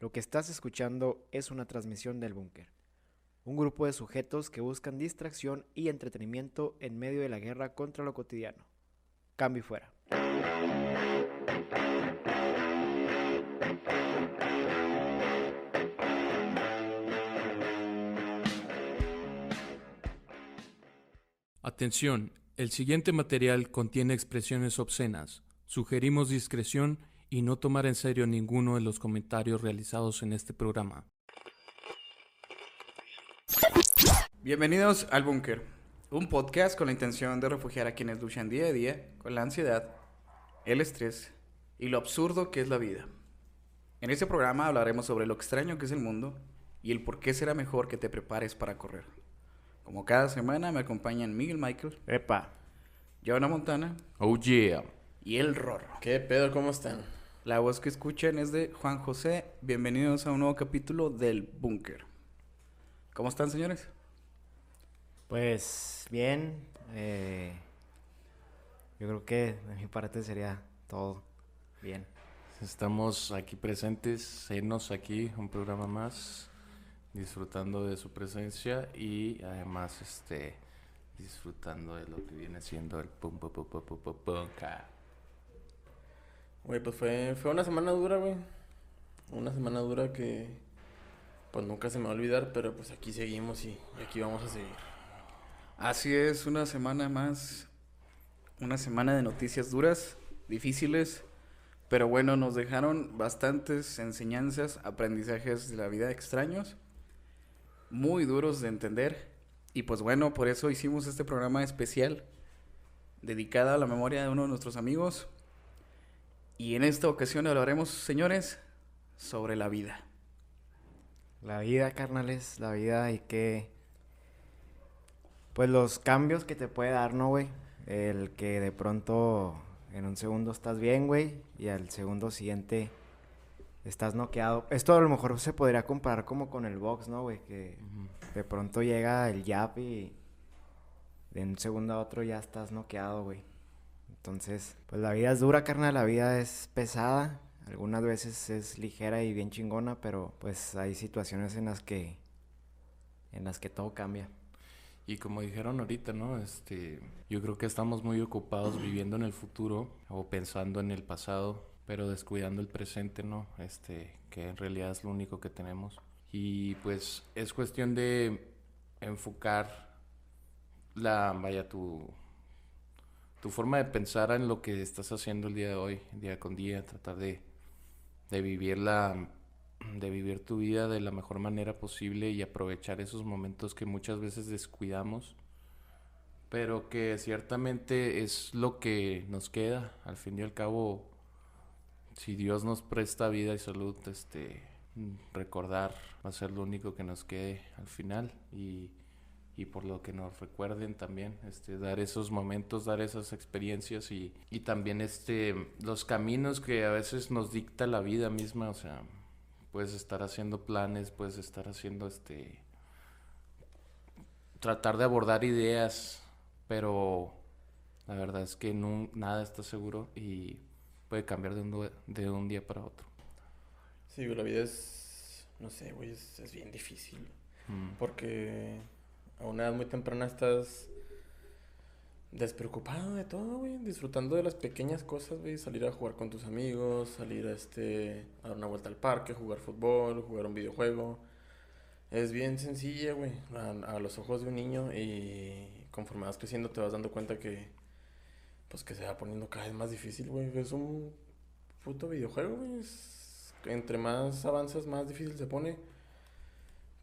Lo que estás escuchando es una transmisión del búnker. Un grupo de sujetos que buscan distracción y entretenimiento en medio de la guerra contra lo cotidiano. Cambio y fuera. Atención, el siguiente material contiene expresiones obscenas. Sugerimos discreción y no tomar en serio ninguno de los comentarios realizados en este programa. Bienvenidos al Búnker, un podcast con la intención de refugiar a quienes luchan día a día con la ansiedad, el estrés y lo absurdo que es la vida. En este programa hablaremos sobre lo extraño que es el mundo y el por qué será mejor que te prepares para correr. Como cada semana me acompañan Miguel Michael, Epa. Joana Montana Oh yeah. y El Rorro. ¿Qué pedo? ¿Cómo están? La voz que escuchan es de Juan José. Bienvenidos a un nuevo capítulo del Búnker. ¿Cómo están, señores? Pues bien. eh, yo creo que de mi parte sería todo bien. Estamos aquí presentes, senos aquí, un programa más, disfrutando de su presencia y además este disfrutando de lo que viene siendo el pum pum pum pum pum pum. Güey, pues fue, fue una semana dura, güey. Una semana dura que pues nunca se me va a olvidar, pero pues aquí seguimos y, y aquí vamos a seguir. Así es, una semana más. Una semana de noticias duras, difíciles, pero bueno, nos dejaron bastantes enseñanzas, aprendizajes de la vida extraños, muy duros de entender. Y pues bueno, por eso hicimos este programa especial dedicado a la memoria de uno de nuestros amigos. Y en esta ocasión hablaremos, señores, sobre la vida. La vida, carnales, la vida y que... Pues los cambios que te puede dar, ¿no, güey? El que de pronto en un segundo estás bien, güey, y al segundo siguiente estás noqueado. Esto a lo mejor se podría comparar como con el box, ¿no, güey? Que de pronto llega el jab y de un segundo a otro ya estás noqueado, güey. Entonces, pues la vida es dura, carnal, la vida es pesada. Algunas veces es ligera y bien chingona, pero pues hay situaciones en las que en las que todo cambia. Y como dijeron ahorita, ¿no? Este, yo creo que estamos muy ocupados viviendo en el futuro o pensando en el pasado, pero descuidando el presente, ¿no? Este, que en realidad es lo único que tenemos. Y pues es cuestión de enfocar la, vaya, tu, tu forma de pensar en lo que estás haciendo el día de hoy, día con día, tratar de, de vivir la, de vivir tu vida de la mejor manera posible y aprovechar esos momentos que muchas veces descuidamos, pero que ciertamente es lo que nos queda. Al fin y al cabo, si Dios nos presta vida y salud, este, recordar va a ser lo único que nos quede al final y, y por lo que nos recuerden también, este, dar esos momentos, dar esas experiencias y, y también este, los caminos que a veces nos dicta la vida misma, o sea, puedes estar haciendo planes, puedes estar haciendo este tratar de abordar ideas, pero la verdad es que no, nada está seguro y puede cambiar de un, de un día para otro. Sí, la vida es, no sé, güey, es, es bien difícil. Mm. Porque a una edad muy temprana estás despreocupado de todo, güey. Disfrutando de las pequeñas cosas, güey. Salir a jugar con tus amigos, salir a, este, a dar una vuelta al parque, jugar fútbol, jugar un videojuego. Es bien sencilla, güey, a, los ojos de un niño y conforme vas creciendo te vas dando cuenta que, pues que se va poniendo cada vez más difícil, güey. Es un puto videojuego, güey. Entre más avanzas, más difícil se pone.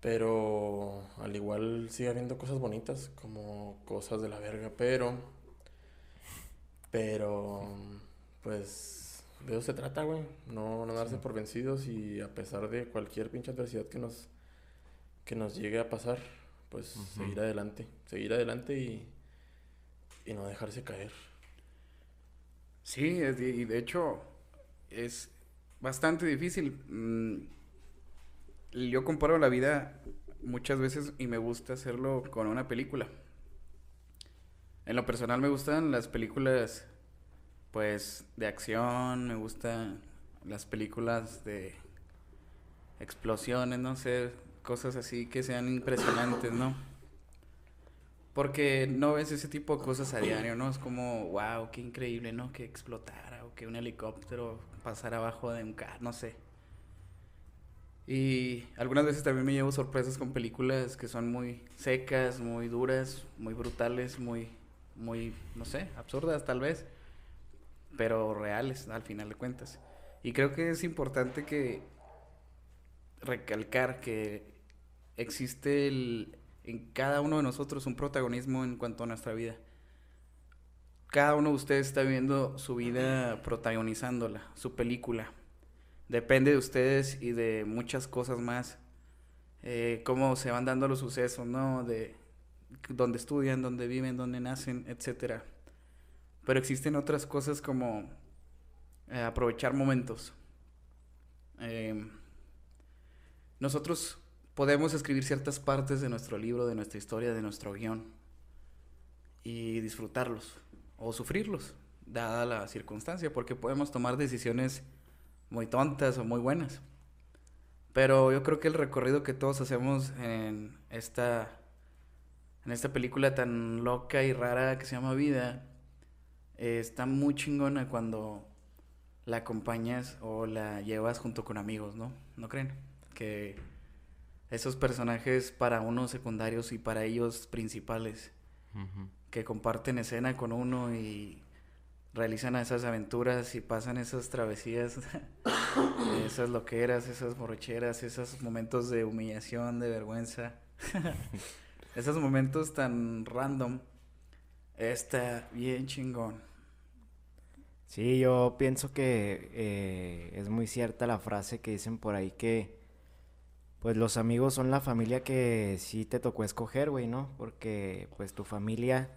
Pero al igual sigue habiendo cosas bonitas, como cosas de la verga, pero... Pero, pues, de eso se trata, güey. No, no darse por vencidos y a pesar de cualquier pinche adversidad que nos, que nos llegue a pasar, pues seguir adelante. Seguir adelante y, y no dejarse caer. Sí, y de hecho es bastante difícil. Mm, Yo comparo la vida muchas veces y me gusta hacerlo con una película. En lo personal me gustan las películas, pues, de acción, me gustan las películas de, explosiones, no sé, cosas así que sean impresionantes, ¿no? Porque no ves ese tipo de cosas a diario, ¿no? Es como, wow, qué increíble, ¿no? Que explotara o que un helicóptero pasara abajo de un carro, no sé. Y algunas veces también me llevo sorpresas con películas que son muy secas, muy duras, muy brutales, muy, muy, no sé, absurdas tal vez, pero reales al final de cuentas. Y creo que es importante que recalcar que existe en cada uno de nosotros un protagonismo en cuanto a nuestra vida. Cada uno de ustedes está viviendo su vida protagonizándola, su película. Depende de ustedes y de muchas cosas más. Eh, cómo se van dando los sucesos, ¿no? De dónde estudian, dónde viven, dónde nacen, etcétera. Pero existen otras cosas como eh, aprovechar momentos. Eh, nosotros podemos escribir ciertas partes de nuestro libro, de nuestra historia, de nuestro guion y disfrutarlos o sufrirlos, dada la circunstancia, porque podemos tomar decisiones muy tontas o muy buenas. Pero yo creo que el recorrido que todos hacemos en esta en esta película tan loca y rara que se llama Vida eh, está muy chingona cuando la acompañas o la llevas junto con amigos, ¿no? ¿No creen? Que esos personajes para unos secundarios y para ellos principales que comparten escena con uno y realizan esas aventuras y pasan esas travesías, esas loqueras, esas borracheras, esos momentos de humillación, de vergüenza, esos momentos tan random, está bien chingón. Sí, yo pienso que eh, es muy cierta la frase que dicen por ahí que pues los amigos son la familia que sí te tocó escoger, güey, ¿no? Porque pues tu familia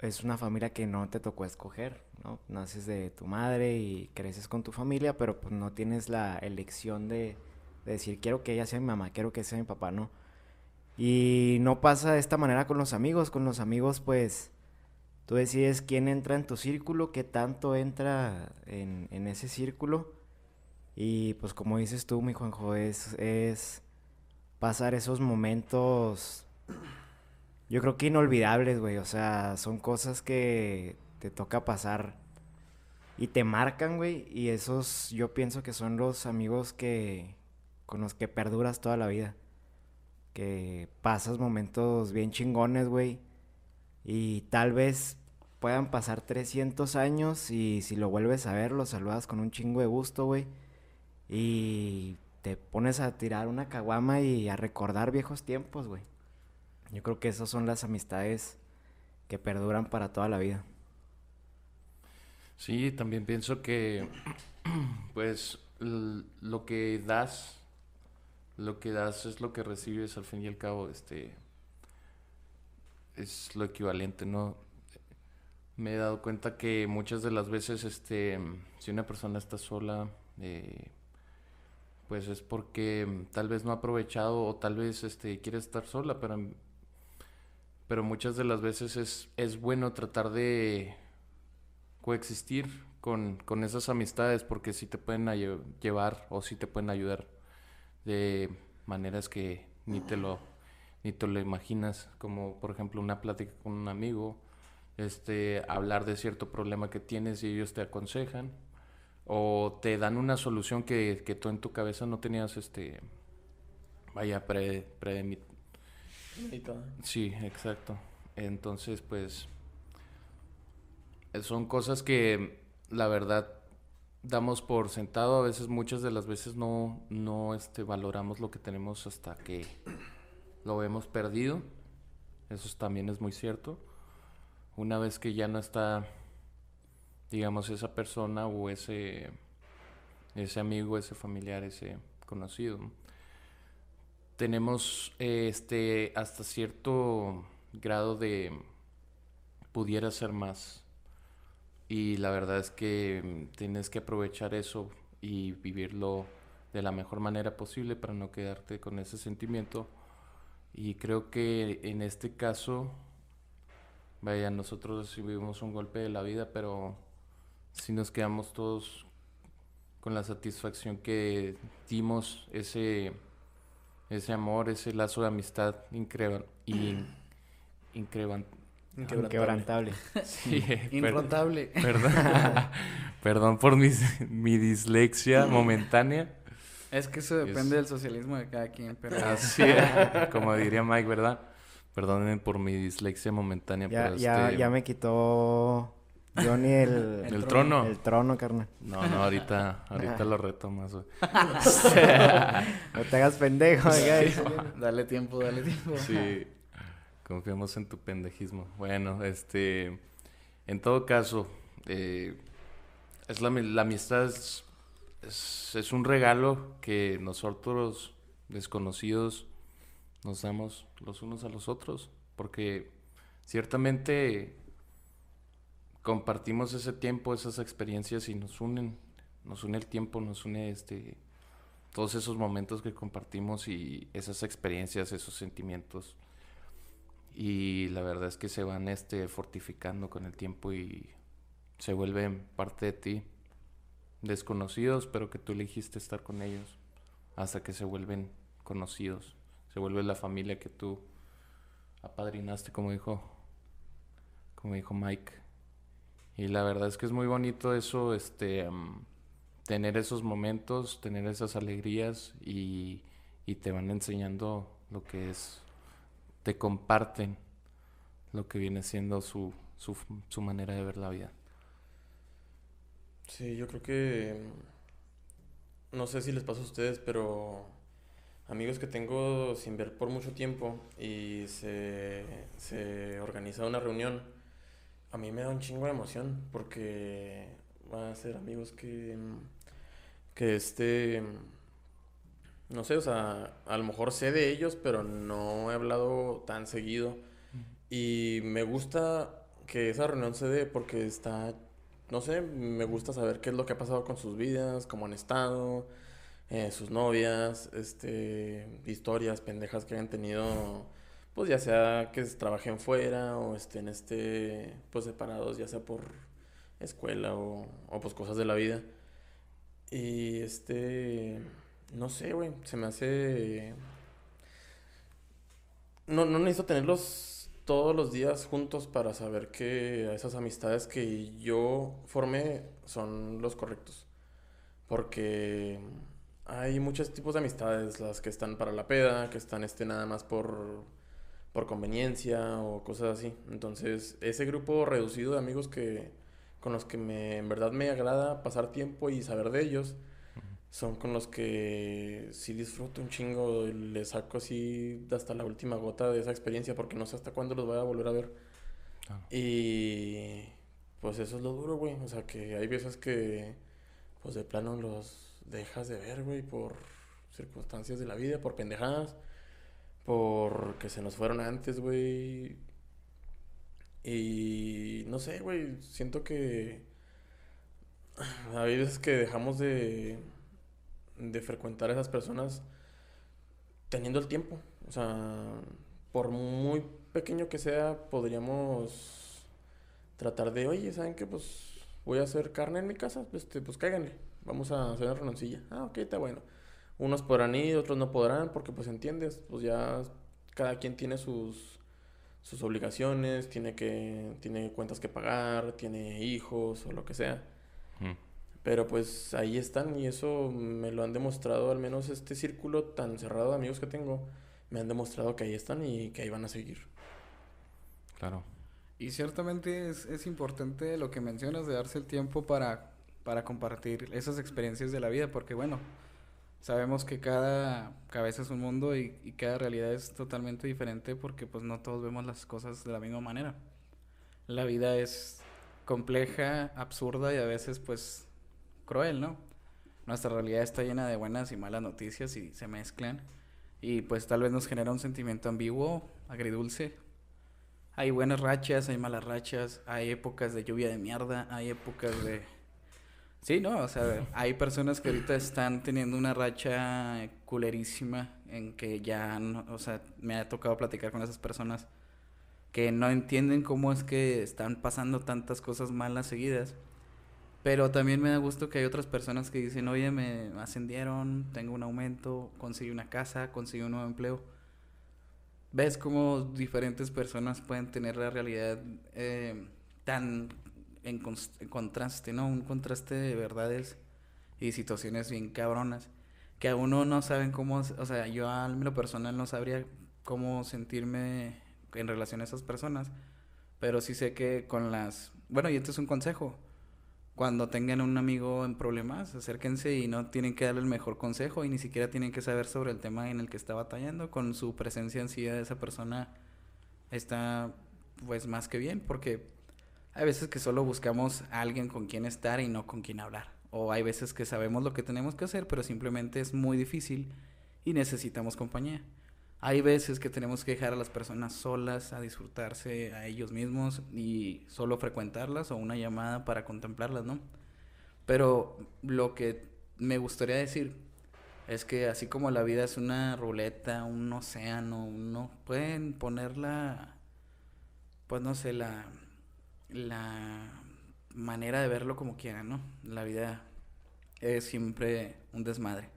es una familia que no te tocó escoger, ¿no? Naces de tu madre y creces con tu familia, pero pues no tienes la elección de, decir quiero que ella sea mi mamá, quiero que sea mi papá, ¿no? Y no pasa de esta manera con los amigos, con los amigos pues tú decides quién entra en tu círculo, qué tanto entra en, en ese círculo y pues como dices tú, mi Juanjo, es, es pasar esos momentos, yo creo que inolvidables, güey. O sea, son cosas que te toca pasar y te marcan, güey. Y esos yo pienso que son los amigos que con los que perduras toda la vida. Que pasas momentos bien chingones, güey. Y tal vez puedan pasar 300 años y si lo vuelves a ver, lo saludas con un chingo de gusto, güey y te pones a tirar una caguama y a recordar viejos tiempos, güey. Yo creo que esas son las amistades que perduran para toda la vida. Sí, también pienso que, pues, lo que das, lo que das es lo que recibes al fin y al cabo, este, es lo equivalente, ¿no? Me he dado cuenta que muchas de las veces, este, si una persona está sola, eh, pues es porque mm, tal vez no ha aprovechado o tal vez este quiere estar sola, pero mm, pero muchas de las veces es, es bueno tratar de coexistir con, con esas amistades porque sí te pueden llevar o sí te pueden ayudar de maneras que ni te lo ni te lo imaginas, como por ejemplo una plática con un amigo, este hablar de cierto problema que tienes y ellos te aconsejan o te dan una solución que, que tú en tu cabeza no tenías, este, vaya, pre, pre Sí, exacto. Entonces, pues, son cosas que la verdad damos por sentado, a veces, muchas de las veces no, no este, valoramos lo que tenemos hasta que lo hemos perdido. Eso también es muy cierto. Una vez que ya no está digamos, esa persona o ese, ese amigo, ese familiar, ese conocido. Tenemos este hasta cierto grado de pudiera ser más. Y la verdad es que tienes que aprovechar eso y vivirlo de la mejor manera posible para no quedarte con ese sentimiento. Y creo que en este caso, vaya, nosotros recibimos un golpe de la vida, pero si nos quedamos todos con la satisfacción que dimos ese, ese amor, ese lazo de amistad increíble. Inquebrantable. Sí, per- Inrotable. perdón, perdón por mis- mi dislexia momentánea. Es que eso depende Es- del socialismo de cada quien, pero... Así es, como diría Mike, ¿verdad? Perdonen por mi dislexia momentánea, Ya, pero ya, este, ya me quitó Johnny el, el trono. el trono, carnal. No, no, ahorita, ahorita lo retomas, güey. No te hagas pendejo. Dale tiempo, dale tiempo. Sí, confiamos en tu pendejismo. Bueno, este, en todo caso, eh, es la, la amistad es, es, es un regalo que nosotros desconocidos nos damos los unos a los otros, porque ciertamente compartimos ese tiempo, esas experiencias y nos unen, nos une el tiempo, nos une este todos esos momentos que compartimos y esas experiencias, esos sentimientos. Y la verdad es que se van este fortificando con el tiempo y se vuelven parte de ti. Desconocidos, pero que tú elegiste estar con ellos hasta que se vuelven conocidos. Se vuelve la familia que tú apadrinaste, como dijo, como dijo Mike. Y la verdad es que es muy bonito eso, este, am, tener esos momentos, tener esas alegrías y, y te van enseñando lo que es, te comparten lo que viene siendo su, su, su manera de ver la vida. Sí, yo creo que. mm, No sé si les pasa a ustedes, pero. Amigos que tengo sin ver por mucho tiempo y se, se organiza una reunión, a mí me da un chingo de emoción porque van a ser amigos que. que este. No sé, o sea, a lo mejor sé de ellos, pero no he hablado tan seguido. Y me gusta que esa reunión se dé porque está no sé, me gusta saber qué es lo que ha pasado con sus vidas, cómo han estado, eh, sus novias, este, historias pendejas que hayan tenido, pues ya sea que trabajen fuera o estén, este, pues separados, ya sea por escuela o, o pues cosas de la vida. Y este, no sé, güey, se me hace... No, no necesito tenerlos todos los días juntos para saber que esas amistades que yo formé son los correctos. Porque hay muchos tipos de amistades, las que están para la peda, que están este nada más por, por conveniencia o cosas así. Entonces, ese grupo reducido de amigos que con los que me, en verdad me agrada pasar tiempo y saber de ellos, son con los que sí disfruto un chingo, le saco así hasta la última gota de esa experiencia porque no sé hasta cuándo los voy a volver a ver. Claro. Y pues eso es lo duro, güey. O sea, que hay veces que pues de plano los dejas de ver, güey, por circunstancias de la vida, por pendejadas, porque se nos fueron antes, güey. Y no sé, güey, siento que hay veces que dejamos de, de frecuentar a esas personas teniendo el tiempo. O sea, por muy pequeño que sea, podríamos tratar de, oye, ¿saben qué? Pues voy a hacer carne en mi casa, este, pues cáiganle, vamos a hacer una renoncilla. Ah, ok, está bueno. Unos podrán ir, otros no podrán, porque pues entiendes, pues ya cada quien tiene sus, sus obligaciones, tiene que, tiene cuentas que pagar, tiene hijos o lo que sea. Ujú. Pero pues ahí están y eso me lo han demostrado, al menos este círculo tan cerrado de amigos que tengo, me han demostrado que ahí están y que ahí van a seguir. Claro. Y ciertamente es, es importante lo que mencionas de darse el tiempo para, para compartir esas experiencias de la vida, porque bueno, sabemos que cada cabeza es un mundo y, cada realidad es totalmente diferente porque pues no todos vemos las cosas de la misma manera. La vida es compleja, absurda y a veces pues cruel, ¿no? Nuestra realidad está llena de buenas y malas noticias y se mezclan y pues tal vez nos genera un sentimiento ambiguo, agridulce, hay buenas rachas, hay malas rachas, hay épocas de lluvia de mierda, hay épocas de... Sí, ¿no? O sea, hay personas que ahorita están teniendo una racha culerísima en que ya, no, o sea, me ha tocado platicar con esas personas que no entienden cómo es que están pasando tantas cosas malas seguidas Pero también me da gusto que hay otras personas que dicen, oye, me ascendieron, tengo un aumento, conseguí una casa, conseguí un nuevo empleo. Ves cómo diferentes personas pueden tener la realidad eh, tan en, en, contraste, ¿no? Un contraste de verdades y situaciones bien cabronas que a uno no saben cómo, o sea, yo a lo personal no sabría cómo sentirme en relación a esas personas, pero sí sé que con las, bueno, y este es un consejo, cuando tengan un amigo en problemas, acérquense y no tienen que darle el mejor consejo y ni siquiera tienen que saber sobre el tema en el que está batallando. Con su presencia en sí de esa persona está pues más que bien porque hay veces que solo buscamos a alguien con quien estar y no con quien hablar. O hay veces que sabemos lo que tenemos que hacer, pero simplemente es muy difícil y necesitamos compañía. Hay veces que tenemos que dejar a las personas solas a disfrutarse a ellos mismos y solo frecuentarlas o una llamada para contemplarlas, ¿no? Pero lo que me gustaría decir es que así como la vida es una ruleta, un océano, uno pueden ponerla, pues no sé, la, la manera de verlo como quieran, ¿no? La vida es siempre un desmadre.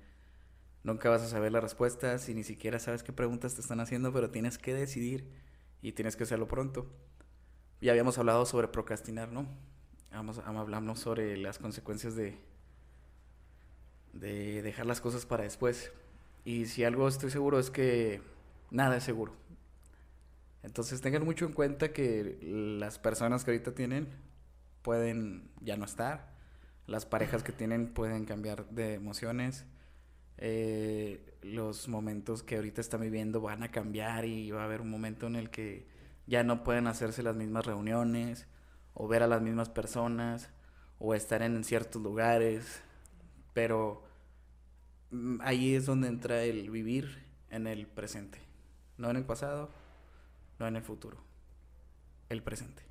Nunca vas a saber las respuestas y ni siquiera sabes qué preguntas te están haciendo, pero tienes que decidir y tienes que hacerlo pronto. Ya habíamos hablado sobre procrastinar, ¿no? Vamos, hablamos sobre las consecuencias de, de dejar las cosas para después. Y si algo estoy seguro es que nada es seguro. Entonces tengan mucho en cuenta que las personas que ahorita tienen pueden ya no estar. Las parejas que tienen pueden cambiar de emociones eh, los momentos que ahorita están viviendo van a cambiar y va a haber un momento en el que ya no pueden hacerse las mismas reuniones o ver a las mismas personas o estar en ciertos lugares, pero mm, ahí es donde entra el vivir en el presente, no en el pasado, no en el futuro, el presente.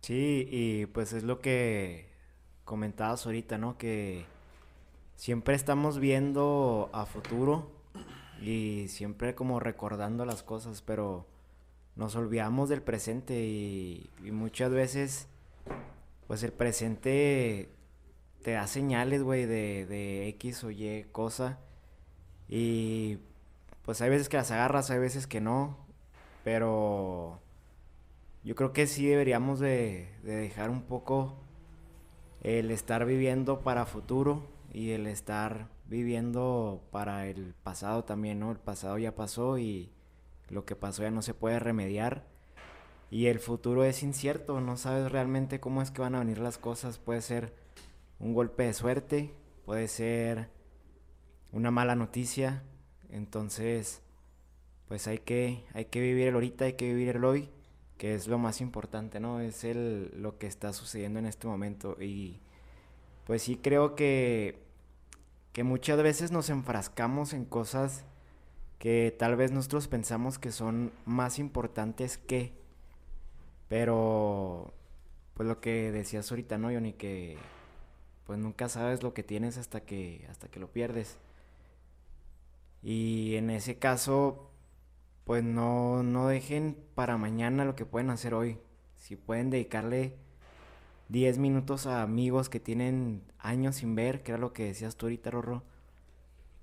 Sí, y pues es lo que comentabas ahorita, ¿no? Que siempre estamos viendo a futuro y siempre como recordando las cosas, pero nos olvidamos del presente y, muchas veces pues el presente te da señales, güey, de, de X o Y cosa y pues hay veces que las agarras, hay veces que no, pero yo creo que sí deberíamos de, de dejar un poco el estar viviendo para futuro y el estar viviendo para el pasado también, ¿no? El pasado ya pasó y lo que pasó ya no se puede remediar. Y el futuro es incierto, no sabes realmente cómo es que van a venir las cosas. Puede ser un golpe de suerte, puede ser una mala noticia. Entonces, pues hay que, hay que vivir el ahorita, hay que vivir el hoy, que es lo más importante, ¿no? Es el, lo que está sucediendo en este momento. Y pues sí creo que, que muchas veces nos enfrascamos en cosas que tal vez nosotros pensamos que son más importantes que, pero pues lo que decías ahorita, ¿no, Johnny? Que pues nunca sabes lo que tienes hasta que, hasta que lo pierdes. Y en ese caso, pues no, no dejen para mañana lo que pueden hacer hoy. Si pueden dedicarle 10 minutos a amigos que tienen años sin ver, que era lo que decías tú ahorita, Rorro.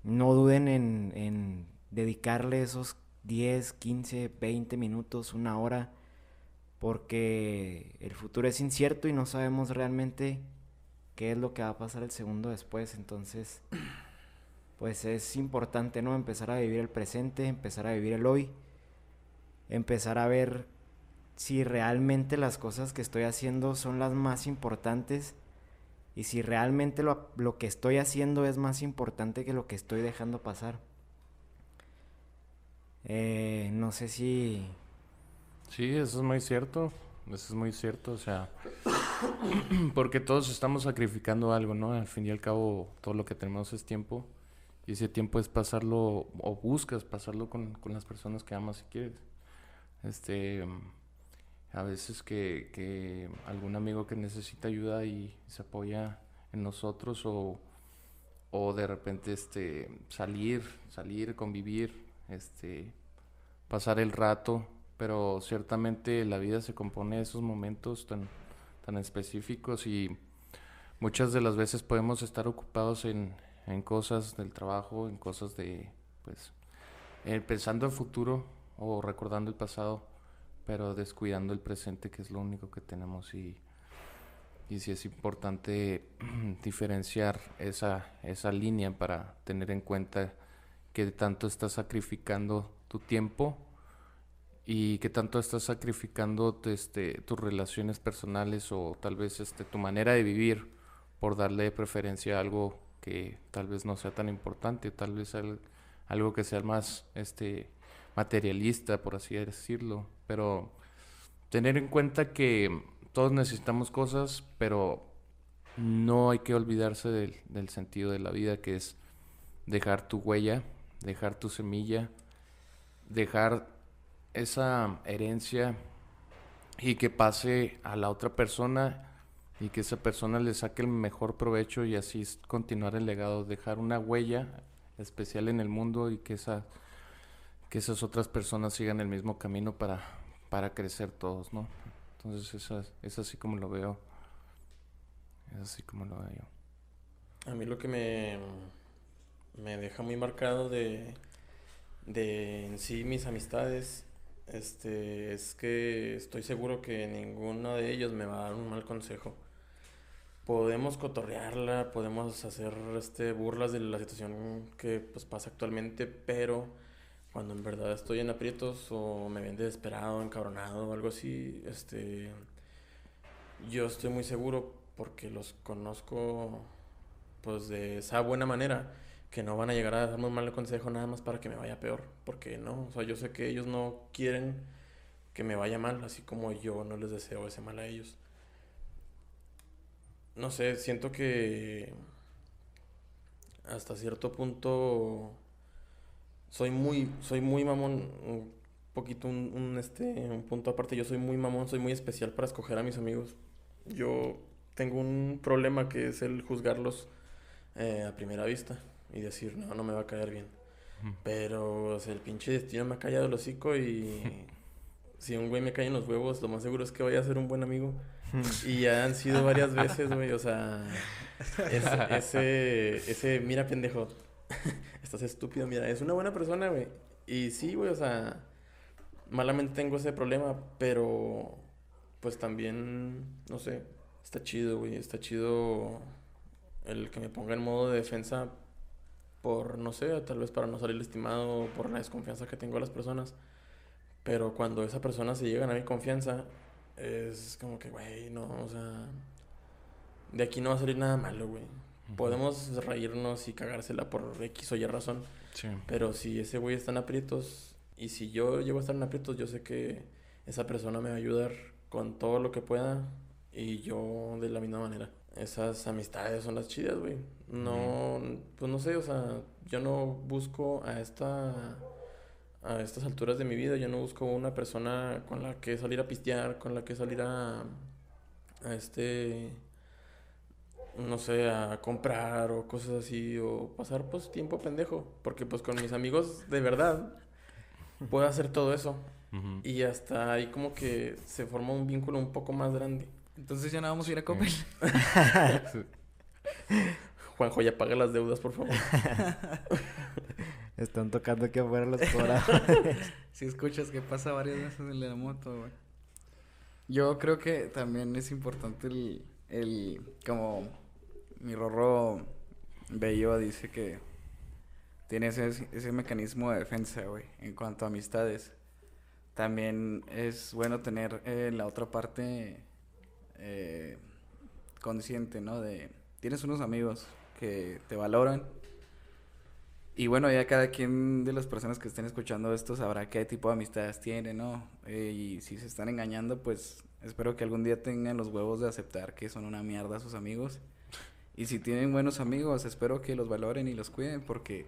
No duden en, en dedicarle esos 10, 15, 20 minutos, una hora, porque el futuro es incierto y no sabemos realmente qué es lo que va a pasar el segundo después. Entonces, pues es importante, ¿no? Empezar a vivir el presente, empezar a vivir el hoy, empezar a ver si realmente las cosas que estoy haciendo son las más importantes y si realmente lo, lo, que estoy haciendo es más importante que lo que estoy dejando pasar. Eh, no sé si... Sí, eso es muy cierto. Eso es muy cierto, o sea, porque todos estamos sacrificando algo, ¿no? Al fin y al cabo, todo lo que tenemos es tiempo. Y ese tiempo es pasarlo, o buscas pasarlo con, con las personas que amas y quieres. Este, a veces que, que, algún amigo que necesita ayuda y se apoya en nosotros o, o de repente este salir, salir, convivir, este pasar el rato, pero ciertamente la vida se compone de esos momentos tan, tan específicos y muchas de las veces podemos estar ocupados en, en cosas del trabajo, en cosas de, pues, eh, pensando en futuro o recordando el pasado, pero descuidando el presente, que es lo único que tenemos. Y, y sí es importante diferenciar esa, esa línea para tener en cuenta que tanto estás sacrificando tu tiempo y que tanto estás sacrificando este, tus relaciones personales o tal vez este, tu manera de vivir por darle preferencia a algo tal vez no sea tan importante, tal vez algo que sea más este, materialista, por así decirlo. Pero tener en cuenta que todos necesitamos cosas, pero no hay que olvidarse del sentido de la vida, que es dejar tu huella, dejar tu semilla, dejar esa herencia y que pase a la otra persona y que esa persona le saque el mejor provecho y así continuar el legado, dejar una huella especial en el mundo y que esa que esas otras personas sigan el mismo camino para, para crecer todos, ¿no? Entonces eso es, así como lo veo. Es así como lo veo A mí lo que me, me deja muy marcado de, de en sí mis amistades este, es que estoy seguro que ninguno de ellos me va a dar un mal consejo podemos cotorrearla, podemos hacer este, burlas de la situación que pues, pasa actualmente, pero cuando en verdad estoy en aprietos o me ven desesperado, encabronado o algo así, este, yo estoy muy seguro porque los conozco pues de esa buena manera que no van a llegar a darme un mal consejo nada más para que me vaya peor, porque no, o sea, yo sé que ellos no quieren que me vaya mal, así como yo no les deseo ese mal a ellos no sé, siento que hasta cierto punto soy muy, soy muy mamón, un poquito un, este, un punto aparte, yo soy muy mamón, soy muy especial para escoger a mis amigos. Yo tengo un problema que es el juzgarlos eh, a primera vista y decir, no, no me va a caer bien. Pero el pinche destino me ha callado el hocico y si un güey me cae en los huevos, lo más seguro es que vaya a ser un buen amigo. y ya han sido varias veces, güey, o sea, ese, ese, mira pendejo, estás estúpido, mira, es una buena persona, güey. Y sí, güey, o sea, malamente tengo ese problema, pero pues también, no sé, está chido, güey, está chido el que me ponga en modo de defensa por, no sé, tal vez para no salir estimado, por la desconfianza que tengo a las personas. Pero cuando esa persona se llega a mi confianza, es como que, güey, no, o sea, de aquí no va a salir nada malo, güey. Podemos reírnos y cagársela por X o Y razón. Sí. Pero si ese güey está en aprietos y si yo llego a estar en aprietos, yo sé que esa persona me va a ayudar con todo lo que pueda y yo de la misma manera. Esas amistades son las chidas, güey. No, pues no sé, o sea, yo no busco a esta a estas alturas de mi vida. Yo no busco una persona con la que salir a pistear, con la que salir a, a este, no sé, a comprar o cosas así, o pasar pues tiempo pendejo. Porque pues con mis amigos de verdad puedo hacer todo eso. Y hasta ahí como que se forma un vínculo un poco más grande. Entonces ya no vamos a ir a comer. Juanjo, ya paga las deudas, por favor. Están tocando aquí afuera los corazones. si escuchas que pasa varias veces en la moto, güey. Yo creo que también es importante el, el como mi rorro bello dice que tiene ese, ese mecanismo de defensa, güey, en cuanto a amistades. También es bueno tener eh, la otra parte eh, consciente, ¿no? De, tienes unos amigos que te valoran, y bueno, ya cada quien de las personas que estén escuchando esto sabrá qué tipo de amistades tiene, ¿no? Eh, y si se están engañando, pues espero que algún día tengan los huevos de aceptar que son una mierda sus amigos. Y si tienen buenos amigos, espero que los valoren y los cuiden porque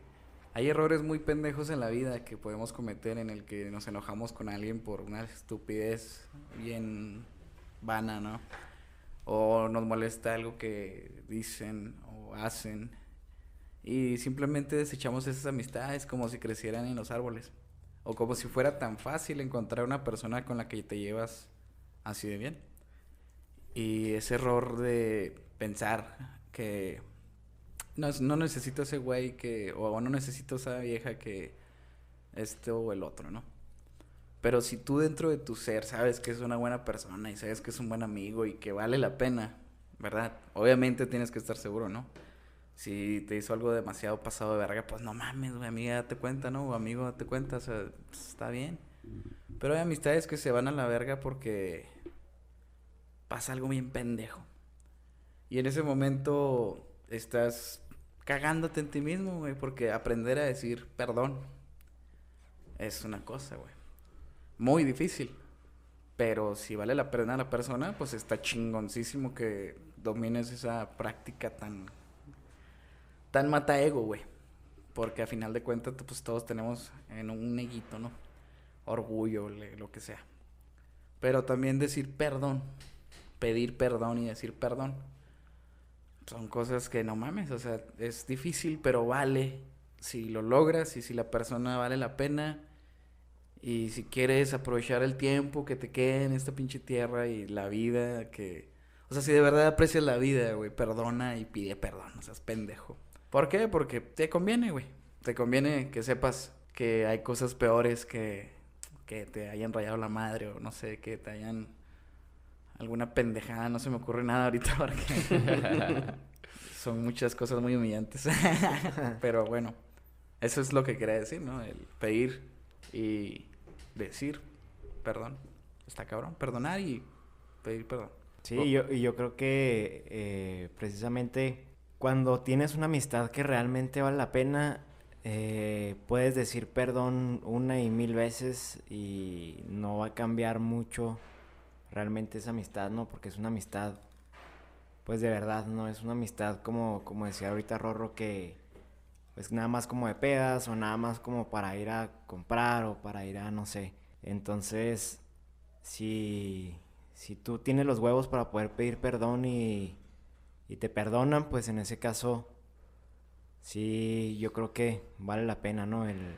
hay errores muy pendejos en la vida que podemos cometer en el que nos enojamos con alguien por una estupidez bien vana, ¿no? O nos molesta algo que dicen o hacen y simplemente desechamos esas amistades como si crecieran en los árboles. O como si fuera tan fácil encontrar una persona con la que te llevas así de bien. Y ese error de pensar que no, no necesito ese güey que, o no necesito esa vieja que este o el otro, ¿no? Pero si tú dentro de tu ser sabes que es una buena persona y sabes que es un buen amigo y que vale la pena, ¿verdad? Obviamente tienes que estar seguro, ¿no? Si te hizo algo demasiado pasado de verga, pues no mames, güey, amiga, date cuenta, ¿no? O amigo, date cuenta, o sea, pues, está bien. Pero hay amistades que se van a la verga porque pasa algo bien pendejo. Y en ese momento estás cagándote en ti mismo, güey, porque aprender a decir perdón es una cosa, güey. Muy difícil. Pero si vale la pena la persona, pues está chingoncísimo que domines esa práctica tan tan mata ego, güey. Porque a final de cuentas, pues todos tenemos en un neguito, ¿no? Orgullo, lo que sea. Pero también decir perdón, pedir perdón y decir perdón. Son cosas que no mames, o sea, es difícil, pero vale si lo logras y si la persona vale la pena. Y si quieres aprovechar el tiempo que te quede en esta pinche tierra y la vida que... O sea, si de verdad aprecias la vida, güey, perdona y pide perdón, o sea, es pendejo. ¿Por qué? Porque te conviene, güey. Te conviene que sepas que hay cosas peores que, que te hayan rayado la madre o no sé, que te hayan alguna pendejada, no se me ocurre nada ahorita porque son muchas cosas muy humillantes. Pero bueno, eso es lo que quería decir, ¿no? El pedir y decir perdón. Está cabrón, perdonar y pedir perdón. Sí, y yo, yo creo que eh, precisamente cuando tienes una amistad que realmente vale la pena, eh, puedes decir perdón una y mil veces y no va a cambiar mucho realmente esa amistad, ¿no? Porque es una amistad, pues de verdad, ¿no? Es una amistad como, como decía ahorita Rorro, que pues nada más como de pedas o nada más como para ir a comprar o para ir a, no sé. Entonces, si, si tú tienes los huevos para poder pedir perdón y y te perdonan, pues en ese caso sí yo creo que vale la pena, ¿no? El,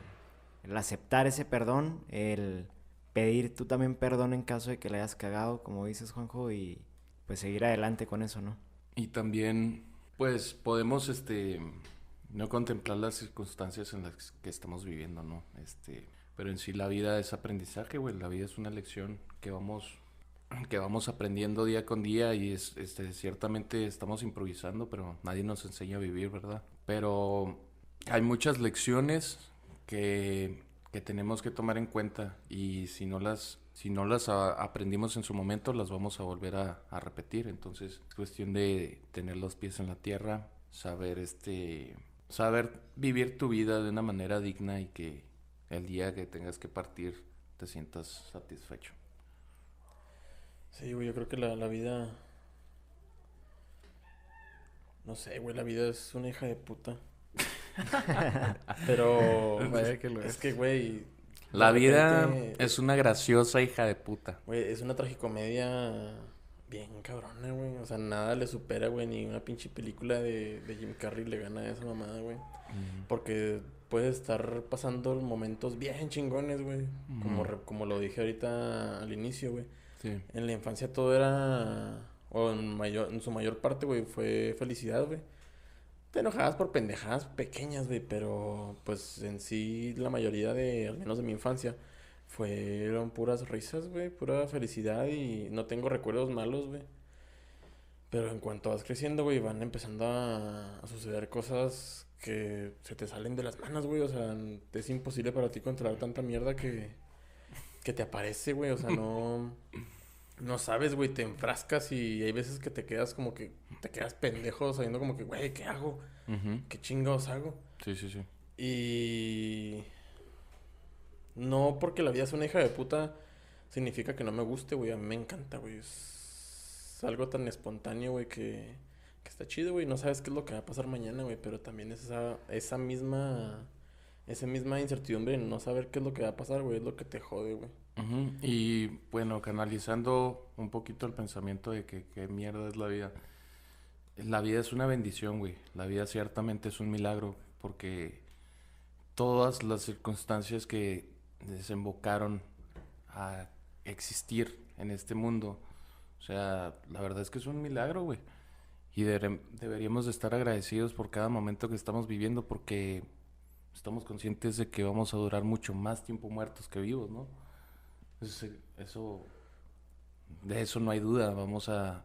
aceptar ese perdón, el pedir tú también perdón en caso de que le hayas cagado, como dices Juanjo, y pues seguir adelante con eso, ¿no? Y también, pues podemos, este, no contemplar las circunstancias en las que estamos viviendo, ¿no? Este, pero en sí la vida es aprendizaje, güey, la vida es una lección que vamos que vamos aprendiendo día con día y es, este, ciertamente estamos improvisando, pero nadie nos enseña a vivir, ¿verdad? Pero hay muchas lecciones que, que tenemos que tomar en cuenta y si no las, si no las aprendimos en su momento, las vamos a volver a, a, repetir. Entonces es cuestión de tener los pies en la tierra, saber, este, saber vivir tu vida de una manera digna y que el día que tengas que partir te sientas satisfecho. Sí, güey, yo creo que la, la vida. No sé, güey, la vida es una hija de puta. Pero. Vaya que lo es. es que, güey. La vida es una graciosa hija de puta. Güey, es una tragicomedia bien cabrona, güey. O sea, nada le supera, güey, ni una pinche película de, de Jim Carrey le gana a esa mamada, güey. Porque puede estar pasando momentos bien chingones, güey. como, como lo dije ahorita al inicio, güey. En la infancia todo era, o en, mayor, en su mayor parte, güey, fue felicidad, güey. Te enojabas por pendejadas pequeñas, güey, pero pues en sí la mayoría de, al menos de mi infancia, fueron puras risas, güey, pura felicidad y no tengo recuerdos malos, güey. Pero en cuanto vas creciendo, güey, van empezando a, a, suceder cosas que se te salen de las manos, güey. O sea, es imposible para ti controlar tanta mierda que, que te aparece, güey. O sea, no. No sabes, güey. Te enfrascas y hay veces que te quedas como que. Te quedas pendejo sabiendo como que, güey, ¿qué hago? ¿Qué chingados hago? Sí, sí, sí. Y. No porque la vida es una hija de puta significa que no me guste, güey. A mí me encanta, güey. Es algo tan espontáneo, güey, que, que está chido, güey. No sabes qué es lo que va a pasar mañana, güey. Pero también es esa, esa misma esa misma incertidumbre no saber qué es lo que va a pasar, güey, es lo que te jode, güey. Y bueno, canalizando un poquito el pensamiento de que qué mierda es la vida. La vida es una bendición, güey. La vida ciertamente es un milagro porque todas las circunstancias que desembocaron a existir en este mundo, o sea, la verdad es que es un milagro, güey. Y dere- deberíamos de estar agradecidos por cada momento que estamos viviendo porque estamos conscientes de que vamos a durar mucho más tiempo muertos que vivos, ¿no? Eso, eso- de eso no hay duda. Vamos a,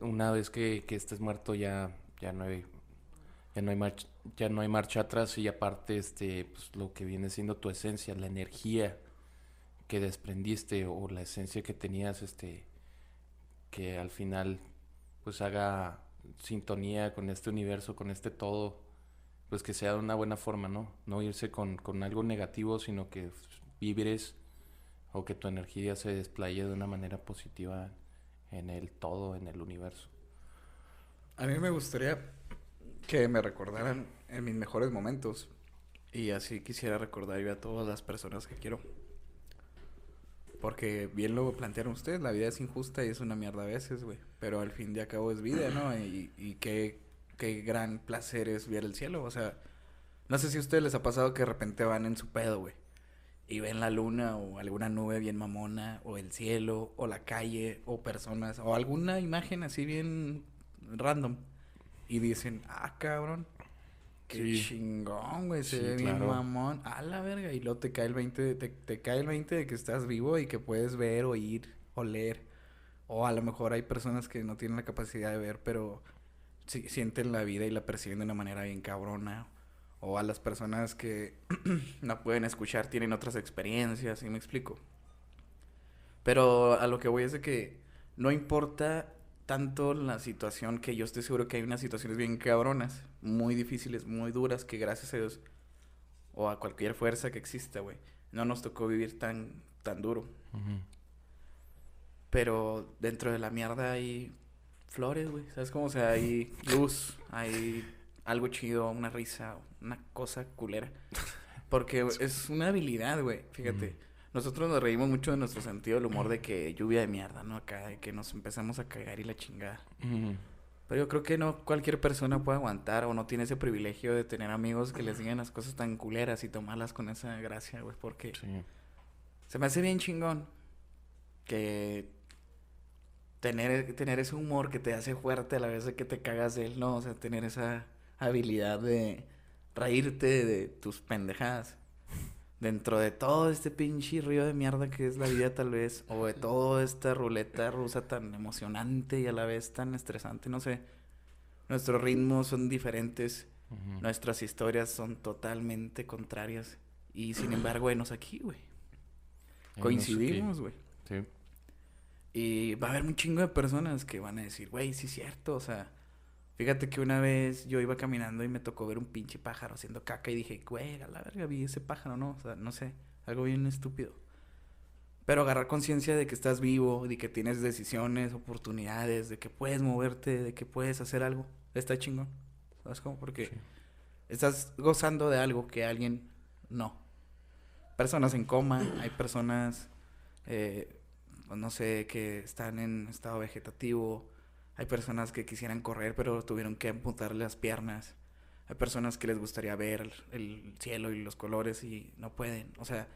una vez que, que estés muerto ya, ya no hay, ya no hay marcha, ya no hay marcha atrás y aparte, este, pues lo que viene siendo tu esencia, la energía que desprendiste o la esencia que tenías, este, que al final pues haga sintonía con este universo, con este todo, pues que sea de una buena forma, ¿no? No irse con, con algo negativo, sino que vibres o que tu energía se desplaye de una manera positiva en el todo, en el universo. A mí me gustaría que me recordaran en mis mejores momentos. Y así quisiera recordar yo a todas las personas que quiero. Porque bien lo plantearon ustedes, la vida es injusta y es una mierda a veces, güey. Pero al fin de cabo es vida, ¿no? Y, y qué, qué gran placer es ver el cielo. O sea, no sé si a ustedes les ha pasado que de repente van en su pedo, güey. Y ven la luna o alguna nube bien mamona, o el cielo, o la calle, o personas, o alguna imagen así bien random. Y dicen, ah, cabrón, qué Sí. chingón, güey, se Sí, ve bien mamón. A la verga. Y luego te cae el 20, de- te, te cae el 20 de que estás vivo y que puedes ver, oír, oler. O a lo mejor hay personas que no tienen la capacidad de ver, pero sí- sienten la vida y la perciben de una manera bien cabrona. O a las personas que no pueden escuchar tienen otras experiencias, ¿sí me explico? Pero a lo que voy es de que no importa tanto la situación que yo estoy seguro que hay unas situaciones bien cabronas, muy difíciles, muy duras, que gracias a Dios o a cualquier fuerza que exista, güey, no nos tocó vivir tan, tan duro. Pero dentro de la mierda hay flores, güey. ¿Sabes cómo? O sea, hay luz, hay algo chido, una risa, una cosa culera. Porque es una habilidad, güey. Fíjate. Nosotros nos reímos mucho de nuestro sentido del humor de que lluvia de mierda, ¿no? Acá, de que nos empezamos a cagar y la chingada. Pero yo creo que no cualquier persona puede aguantar o no tiene ese privilegio de tener amigos que les digan las cosas tan culeras y tomarlas con esa gracia, güey. Porque Sí. se me hace bien chingón que tener, tener ese humor que te hace fuerte a la vez de que te cagas de él, ¿no? O sea, tener esa habilidad de reírte de tus pendejadas. Dentro de todo este pinche río de mierda que es la vida tal vez, o de toda esta ruleta rusa tan emocionante y a la vez tan estresante, no sé. Nuestros ritmos son diferentes, nuestras historias son totalmente contrarias. Y sin embargo, enos aquí, güey. Coincidimos, güey. Sí. Y va a haber un chingo de personas que van a decir, güey, sí es cierto, o sea, fíjate que una vez yo iba caminando y me tocó ver un pinche pájaro haciendo caca y dije, güey, a la verga vi ese pájaro, ¿no? O sea, no sé, algo bien estúpido. Pero agarrar conciencia de que estás vivo, de que tienes decisiones, oportunidades, de que puedes moverte, de que puedes hacer algo, está chingón. ¿Sabes cómo? Porque Sí. estás gozando de algo que alguien no. Personas en coma, hay personas, eh, pues, no sé, que están en estado vegetativo, hay personas que quisieran correr pero tuvieron que amputarle las piernas, hay personas que les gustaría ver el, el cielo y los colores y no pueden, o sea,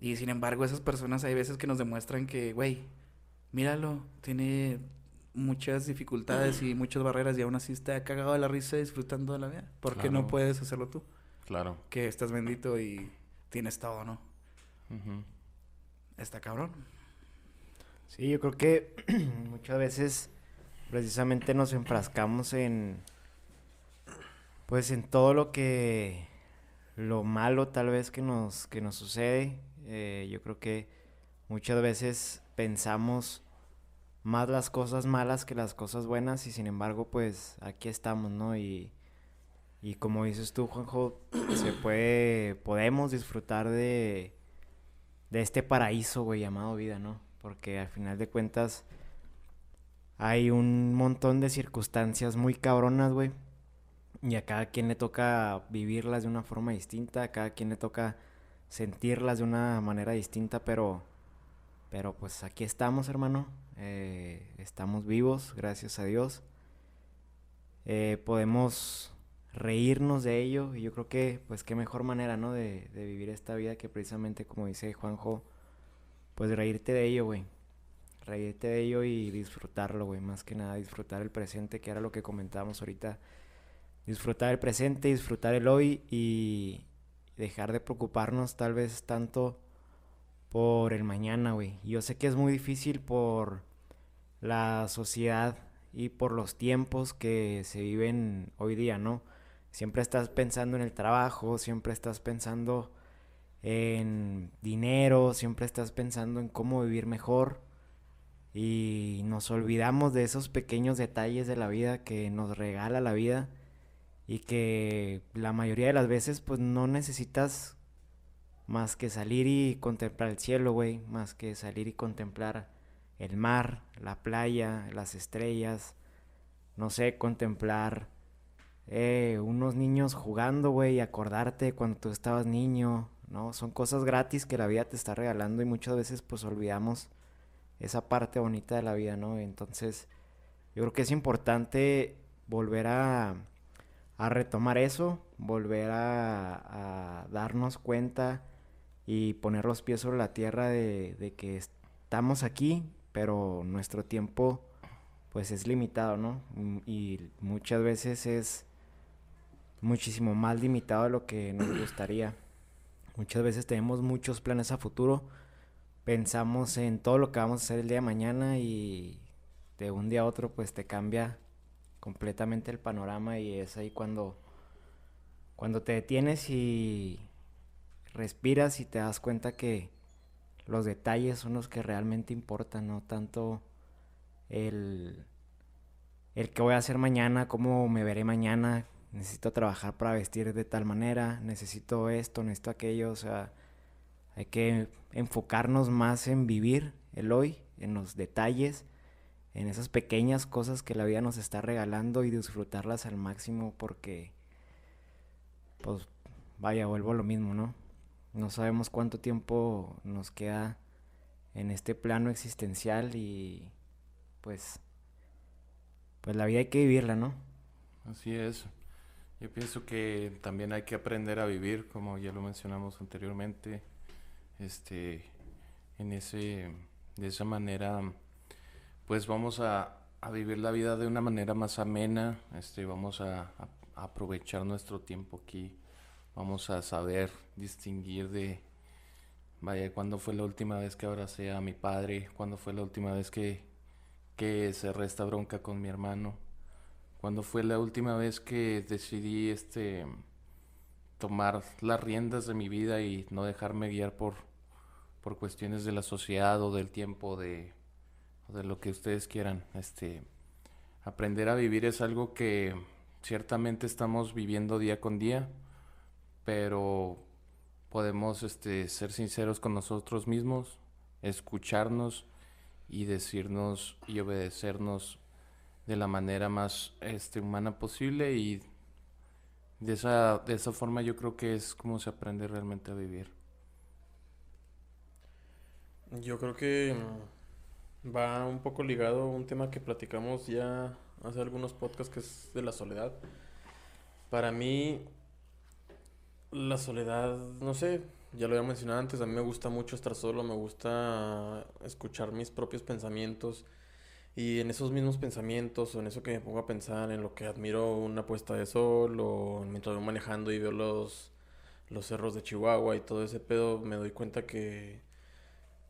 y sin embargo esas personas hay veces que nos demuestran que, güey, míralo, tiene muchas dificultades y muchas barreras y aún así está cagado de la risa disfrutando de la vida. ¿Por qué no puedes hacerlo tú? Claro. Que estás bendito y tienes todo, ¿no? Está cabrón. Sí, yo creo que muchas veces precisamente nos enfrascamos en, pues en todo lo que, lo malo tal vez que nos, que nos sucede. Eh, yo creo que muchas veces pensamos más las cosas malas que las cosas buenas y sin embargo pues aquí estamos, ¿no? Y, y como dices tú, Juanjo, se puede, podemos disfrutar de, de este paraíso, güey, llamado vida, ¿no? Porque al final de cuentas hay un montón de circunstancias muy cabronas, güey. Y a cada quien le toca vivirlas de una forma distinta, a cada quien le toca sentirlas de una manera distinta, pero, pero pues aquí estamos, hermano. Eh, estamos vivos, gracias a Dios. Eh, podemos reírnos de ello y yo creo que pues qué mejor manera, ¿no? De, de vivir esta vida que precisamente como dice Juanjo, pues reírte de ello, güey. reírte de ello y disfrutarlo, güey. Más que nada, disfrutar el presente, que era lo que comentábamos ahorita. Disfrutar el presente, disfrutar el hoy y dejar de preocuparnos tal vez tanto por el mañana, güey. Yo sé que es muy difícil por la sociedad y por los tiempos que se viven hoy día, ¿no? Siempre estás pensando en el trabajo, siempre estás pensando en dinero, siempre estás pensando en cómo vivir mejor. Y nos olvidamos de esos pequeños detalles de la vida que nos regala la vida y que la mayoría de las veces pues no necesitas más que salir y contemplar el cielo, güey, más que salir y contemplar el mar, la playa, las estrellas, no sé, contemplar eh, unos niños jugando, güey, acordarte cuando tú estabas niño, ¿no? Son cosas gratis que la vida te está regalando y muchas veces pues olvidamos esa parte bonita de la vida, ¿no? Entonces, yo creo que es importante volver a, a retomar eso, volver a, darnos cuenta y poner los pies sobre la tierra de, de, que estamos aquí, pero nuestro tiempo pues es limitado, ¿no? Y muchas veces es muchísimo más limitado de lo que nos gustaría. Muchas veces tenemos muchos planes a futuro, pensamos en todo lo que vamos a hacer el día de mañana y de un día a otro pues te cambia completamente el panorama y es ahí cuando cuando te detienes y respiras y te das cuenta que los detalles son los que realmente importan, no tanto el el que voy a hacer mañana, cómo me veré mañana, necesito trabajar para vestir de tal manera, necesito esto, necesito aquello, o sea, hay que enfocarnos más en vivir el hoy, en los detalles, en esas pequeñas cosas que la vida nos está regalando y disfrutarlas al máximo porque, pues, vaya, vuelvo a lo mismo, ¿no? No sabemos cuánto tiempo nos queda en este plano existencial y, pues, pues la vida hay que vivirla, ¿no? Así es. Yo pienso que también hay que aprender a vivir, como ya lo mencionamos anteriormente, este, en ese, de esa manera, pues vamos a, a vivir la vida de una manera más amena, este, vamos a, aprovechar nuestro tiempo aquí, vamos a saber distinguir de, vaya, cuándo fue la última vez que abracé a mi padre, cuándo fue la última vez que, que cerré esta bronca con mi hermano cuando fue la última vez que decidí este tomar las riendas de mi vida y no dejarme guiar por, por cuestiones de la sociedad o del tiempo de, de lo que ustedes quieran. Este aprender a vivir es algo que ciertamente estamos viviendo día con día, pero podemos este, ser sinceros con nosotros mismos, escucharnos y decirnos y obedecernos de la manera más este, humana posible y de esa, de esa forma yo creo que es como se aprende realmente a vivir. Yo creo que va un poco ligado a un tema que platicamos ya hace algunos podcasts que es de la soledad. Para mí, la soledad, no sé, ya lo había mencionado antes, a mí me gusta mucho estar solo, me gusta escuchar mis propios pensamientos y en esos mismos pensamientos o en eso que me pongo a pensar, en lo que admiro una puesta de sol o mientras voy manejando y veo los, los cerros de Chihuahua y todo ese pedo, me doy cuenta que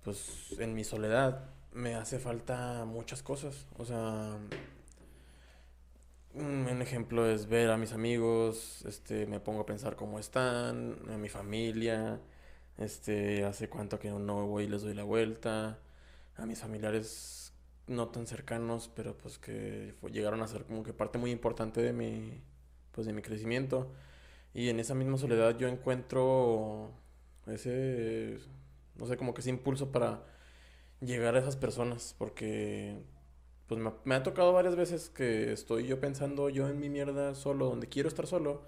pues en mi soledad me hace falta muchas cosas. O sea, un ejemplo es ver a mis amigos, este, me pongo a pensar cómo están, a mi familia, este, hace cuánto que no voy y les doy la vuelta, a mis familiares no tan cercanos, pero pues que llegaron a ser como que parte muy importante de mi, pues de mi crecimiento. Y en esa misma soledad yo encuentro ese, no sé, como que ese impulso para llegar a esas personas, porque pues me, me ha tocado varias veces que estoy yo pensando yo en mi mierda solo, donde quiero estar solo,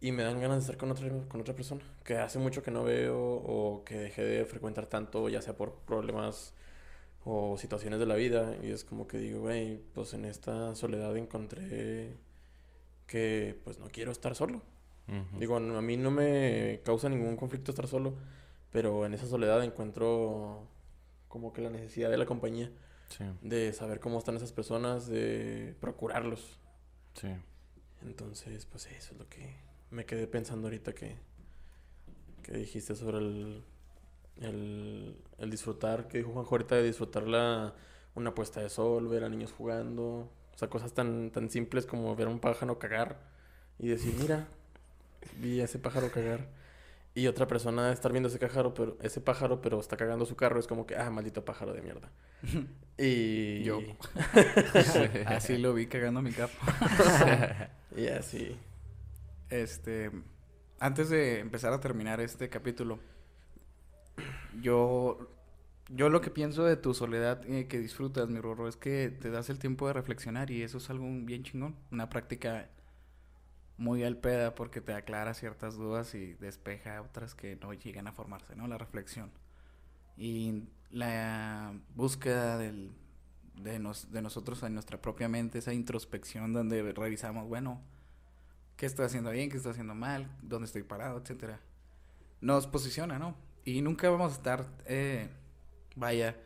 y me dan ganas de estar con otra, con otra persona, que hace mucho que no veo o que dejé de frecuentar tanto, ya sea por problemas o situaciones de la vida y es como que digo, güey, pues en esta soledad encontré que pues no quiero estar solo. Digo, a mí no me causa ningún conflicto estar solo, pero en esa soledad encuentro como que la necesidad de la compañía. Sí, De saber cómo están esas personas, de procurarlos. sí. Entonces, pues eso es lo que me quedé pensando ahorita que, que dijiste sobre el, el, el disfrutar, que dijo Juanjo ahorita de disfrutar la, una puesta de sol, ver a niños jugando, o sea, cosas tan, tan simples como ver a un pájaro cagar y decir, mira, vi a ese pájaro cagar. Y otra persona estar viendo ese pájaro, pero ese pájaro, pero está cagando su carro, es como que, ah, maldito pájaro de mierda. y Yo. Así lo vi cagando mi capo. y así. Este, antes de empezar a terminar este capítulo, yo, yo lo que pienso de tu soledad eh, que disfrutas, mi Rorro, es que te das el tiempo de reflexionar y eso es algo bien chingón, una práctica muy al peda porque te aclara ciertas dudas y despeja otras que no llegan a formarse, ¿no? La reflexión. Y la búsqueda del, de, nos, de nosotros en nuestra propia mente, esa introspección donde revisamos, bueno, qué estoy haciendo bien, qué estoy haciendo mal, dónde estoy parado, etcétera. Nos posiciona, ¿no? Y nunca vamos a estar, eh, vaya,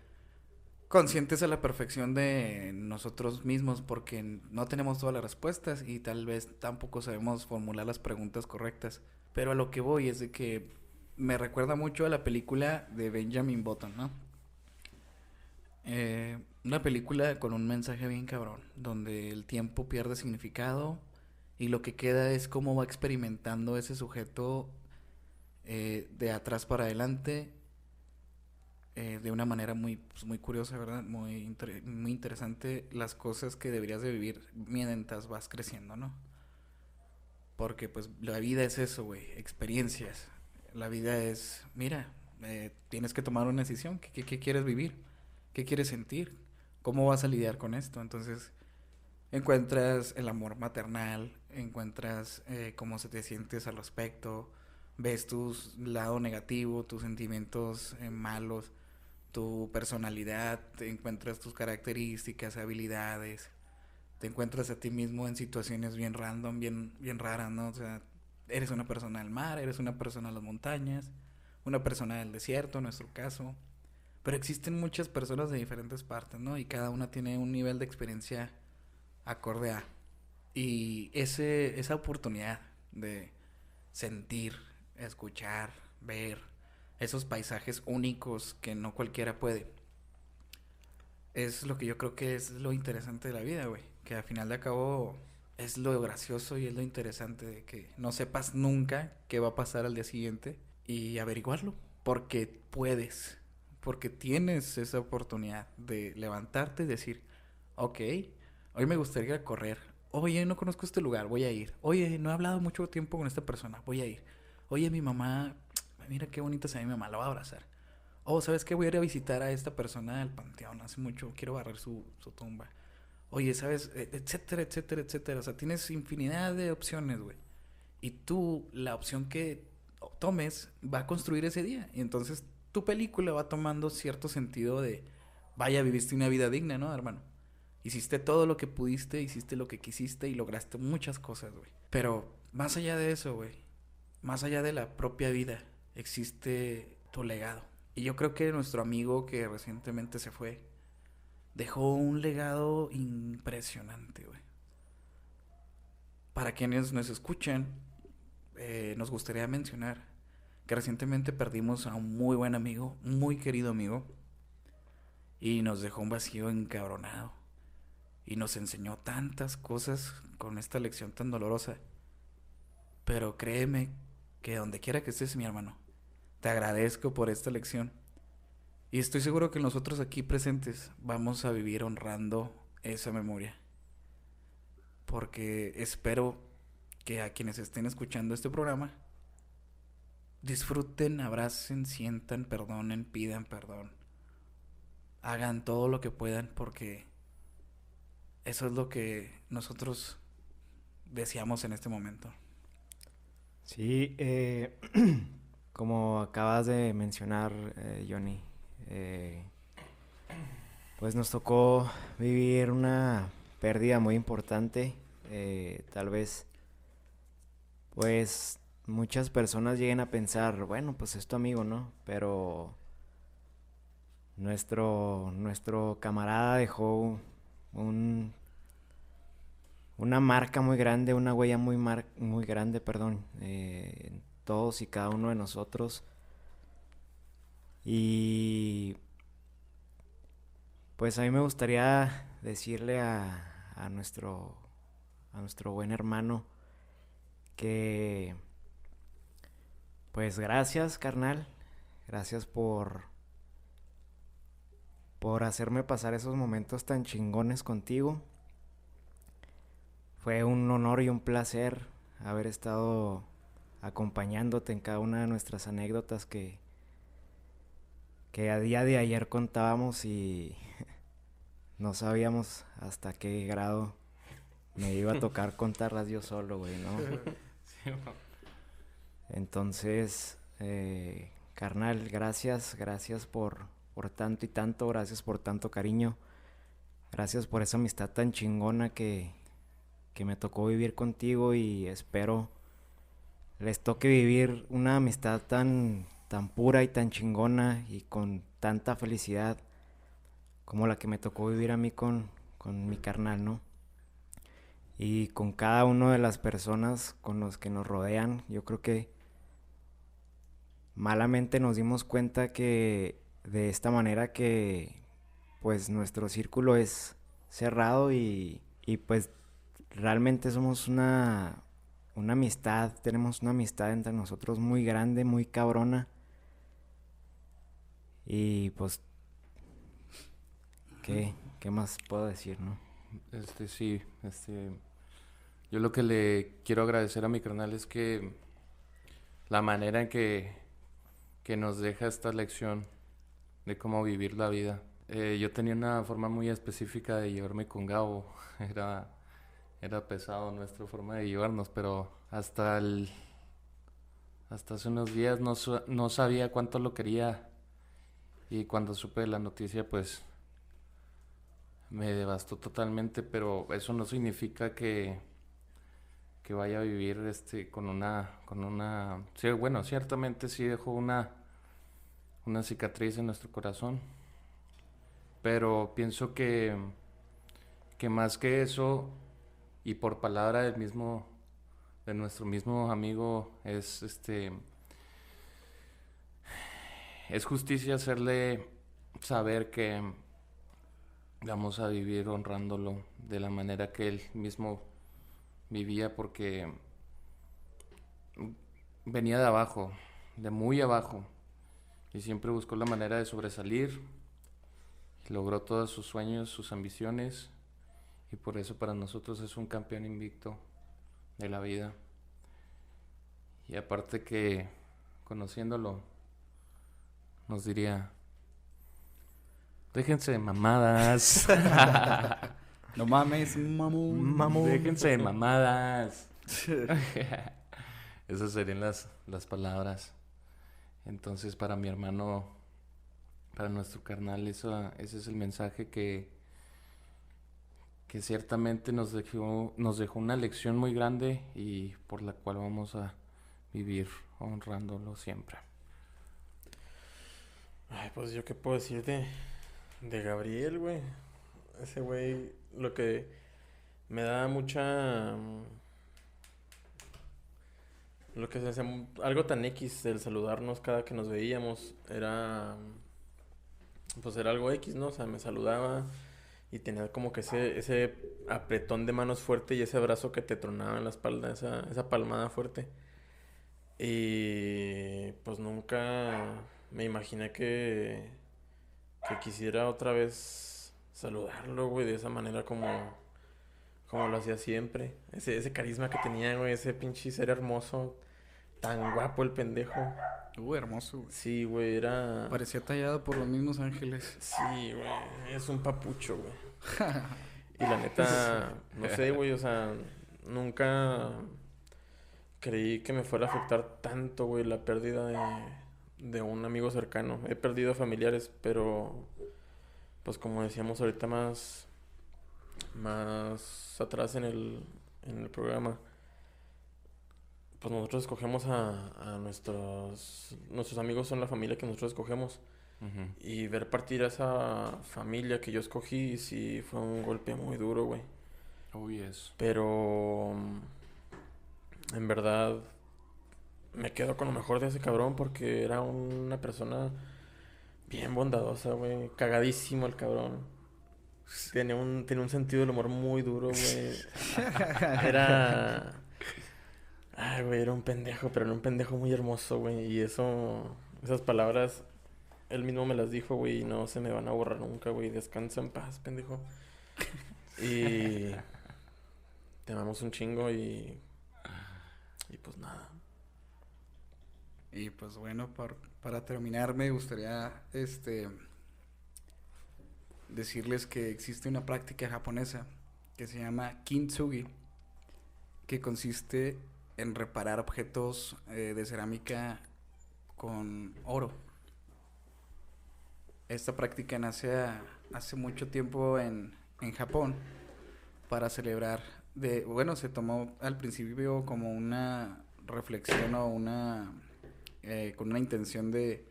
conscientes a la perfección de nosotros mismos porque no tenemos todas las respuestas y tal vez tampoco sabemos formular las preguntas correctas. Pero a lo que voy es de que me recuerda mucho a la película de Benjamin Button, ¿no? Eh, una película con un mensaje bien cabrón, donde el tiempo pierde significado y lo que queda es cómo va experimentando ese sujeto eh, de atrás para adelante eh, de una manera muy, pues, muy curiosa, ¿verdad? Muy, muy interesante las cosas que deberías de vivir mientras vas creciendo, ¿no? Porque pues la vida es eso, güey, experiencias. La vida es, mira, eh, tienes que tomar una decisión. ¿Qué, qué, qué quieres vivir? ¿Qué quieres sentir? ¿Cómo vas a lidiar con esto? Entonces, encuentras el amor maternal, encuentras eh, cómo se te sientes al respecto, ves tu lado negativo, tus sentimientos eh, malos, tu personalidad, te encuentras tus características, habilidades, te encuentras a ti mismo en situaciones bien random, bien, bien raras, ¿no? O sea, eres una persona del mar, eres una persona de las montañas, una persona del desierto, en nuestro caso. Pero existen muchas personas de diferentes partes, ¿no? Y cada una tiene un nivel de experiencia acorde a. Y ese, esa oportunidad de sentir, escuchar, ver esos paisajes únicos que no cualquiera puede. Es lo que yo creo que es lo interesante de la vida, güey. Que al final de cabo es lo gracioso y es lo interesante de que no sepas nunca qué va a pasar al día siguiente y averiguarlo. Porque puedes, porque tienes esa oportunidad de levantarte y decir, ok, hoy me gustaría correr. Oye, no conozco este lugar, voy a ir. Oye, no he hablado mucho tiempo con esta persona, voy a ir. Oye, mi mamá, mira qué bonita se ve mi mamá, la voy a abrazar. Oh, ¿sabes qué? Voy a ir a visitar a esta persona del panteón, hace mucho, quiero barrer su, su tumba. Oye, ¿sabes? E- Etcétera, etcétera, etcétera. O sea, tienes infinidad de opciones, güey. Y tú, la opción que tomes va a construir ese día. Y entonces tu película va tomando cierto sentido de, vaya, viviste una vida digna, ¿no, hermano? Hiciste todo lo que pudiste, hiciste lo que quisiste y lograste muchas cosas, güey. Pero más allá de eso, güey, más allá de la propia vida, existe tu legado. Y yo creo que nuestro amigo que recientemente se fue, dejó un legado impresionante, güey. Para quienes nos escuchan, eh, nos gustaría mencionar que recientemente perdimos a un muy buen amigo, muy querido amigo, y nos dejó un vacío encabronado. Y nos enseñó tantas cosas con esta lección tan dolorosa. Pero créeme que donde quiera que estés, mi hermano, te agradezco por esta lección. Y estoy seguro que nosotros aquí presentes vamos a vivir honrando esa memoria. Porque espero que a quienes estén escuchando este programa disfruten, abracen, sientan, perdonen, pidan perdón. Hagan todo lo que puedan porque eso es lo que nosotros deseamos en este momento. Sí, eh, como acabas de mencionar, eh, Johnny, eh, pues nos tocó vivir una pérdida muy importante. tal vez, pues muchas personas lleguen a pensar, bueno, pues es tu amigo, ¿no? Pero nuestro, nuestro camarada dejó un, una marca muy grande, una huella muy, mar, muy grande, perdón, eh, en todos y cada uno de nosotros. Y pues a mí me gustaría decirle a, a nuestro, a nuestro buen hermano que pues gracias, carnal. Gracias por por hacerme pasar esos momentos tan chingones contigo. Fue un honor y un placer haber estado acompañándote en cada una de nuestras anécdotas que, que a día de ayer contábamos y no sabíamos hasta qué grado me iba a tocar contarlas yo solo, güey, ¿no? Entonces, eh, carnal, gracias, gracias por, por tanto y tanto, gracias por tanto cariño, gracias por esa amistad tan chingona que, que me tocó vivir contigo y espero les toque vivir una amistad tan, tan pura y tan chingona y con tanta felicidad como la que me tocó vivir a mí con, con mi carnal, ¿no? Y con cada una de las personas con los que nos rodean, yo creo que malamente nos dimos cuenta que de esta manera que pues nuestro círculo es cerrado y, y pues realmente somos una, una amistad, tenemos una amistad entre nosotros muy grande, muy cabrona. Y pues, ¿qué, qué más puedo decir, no? Este, sí, este, yo lo que le quiero agradecer a mi canal es que la manera en que, que nos deja esta lección de cómo vivir la vida. Eh, yo tenía una forma muy específica de llevarme con Gabo. Era, era pesado nuestra forma de llevarnos, pero hasta el, hasta hace unos días no, no sabía cuánto lo quería. Y cuando supe la noticia, pues me devastó totalmente, pero eso no significa que, que vaya a vivir este con una con una bueno, ciertamente sí dejó una una cicatriz en nuestro corazón. Pero pienso que, que más que eso, y por palabra del mismo, de nuestro mismo amigo, es este es justicia hacerle saber que vamos a vivir honrándolo de la manera que él mismo vivía porque venía de abajo, de muy abajo y siempre buscó la manera de sobresalir. Logró todos sus sueños, sus ambiciones y por eso para nosotros es un campeón invicto de la vida. Y aparte que conociéndolo nos diría, déjense de mamadas. no mames, mamón. Mamón. Déjense de mamadas. Esas serían las, las palabras. Entonces para mi hermano, para nuestro carnal, eso, ese es el mensaje que, que ciertamente nos dejó, nos dejó una lección muy grande y por la cual vamos a vivir honrándolo siempre. Ay, pues yo qué puedo decir de, Gabriel, güey. Ese güey, lo que me da mucha lo que se hacía algo tan X el saludarnos cada que nos veíamos era pues era algo X, ¿no? O sea, me saludaba y tenía como que ese, ese apretón de manos fuerte y ese abrazo que te tronaba en la espalda, esa, esa palmada fuerte. Y pues nunca me imaginé que, que quisiera otra vez saludarlo, güey, de esa manera como, como lo hacía siempre. Ese, ese carisma que tenía, güey, ese pinche ser hermoso tan guapo el pendejo. Uh, hermoso, güey. Sí, güey, era. Parecía tallado por los mismos ángeles. Sí, güey. Es un papucho, güey. y la neta, no sé, güey, o sea, nunca creí que me fuera a afectar tanto, güey, la pérdida de, de un amigo cercano. He perdido familiares, pero, pues como decíamos ahorita más, más atrás en el, en el programa pues nosotros escogemos a, a, nuestros nuestros amigos son la familia que nosotros escogemos. Y ver partir a esa familia que yo escogí, sí fue un golpe muy duro, güey. Oh, yes. Pero mm, en verdad me quedo con lo mejor de ese cabrón porque era una persona bien bondadosa, güey. Cagadísimo el cabrón. Tenía un, tenía un sentido del humor muy duro, güey. Era... Ay, güey, era un pendejo, pero era un pendejo muy hermoso, güey. Y eso, esas palabras, él mismo me las dijo, güey, y no se me van a borrar nunca, güey. Descansa en paz, pendejo. Y te amamos un chingo y... Y pues nada. Y pues bueno, par- para terminar me gustaría este decirles que existe una práctica japonesa que se llama kintsugi, que consiste en reparar objetos eh, de cerámica con oro. Esta práctica nace hace mucho tiempo en, en Japón para celebrar de bueno se tomó al principio como una reflexión o una eh, con una intención de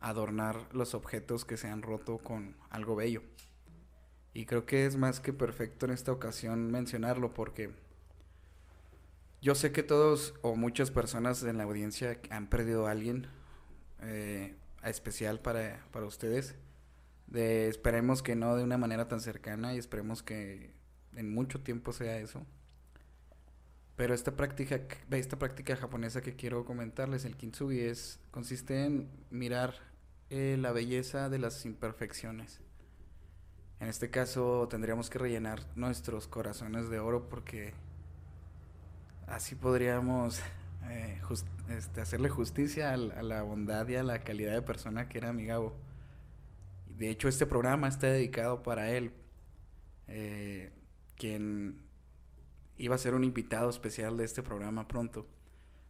adornar los objetos que se han roto con algo bello. Y creo que es más que perfecto en esta ocasión mencionarlo porque yo sé que todos o muchas personas en la audiencia han perdido a alguien eh, especial para, para ustedes. De, esperemos que no de una manera tan cercana y esperemos que en mucho tiempo sea eso. Pero esta práctica, esta práctica japonesa que quiero comentarles, el kintsugi, es, consiste en mirar eh, la belleza de las imperfecciones. En este caso tendríamos que rellenar nuestros corazones de oro porque así podríamos eh, este, hacerle justicia a, la bondad y a la calidad de persona que era mi Gabo. De hecho, este programa está dedicado para él, eh, quien iba a ser un invitado especial de este programa pronto.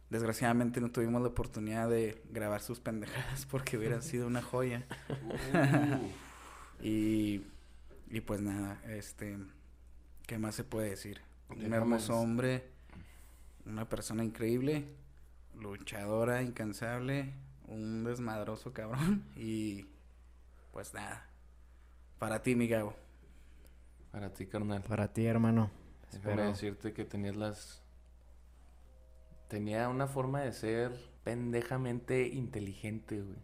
Desgraciadamente no tuvimos la oportunidad de grabar sus pendejadas porque hubiera sido una joya. y, y pues nada, este, ¿qué más se puede decir? Un hermoso hombre, una persona increíble, luchadora, incansable, un desmadroso cabrón y pues nada. Para ti, mi Gabo. Para ti, carnal. Para ti, hermano. Déjame Espero- decirte que tenías las... Tenía una forma de ser pendejamente inteligente, güey.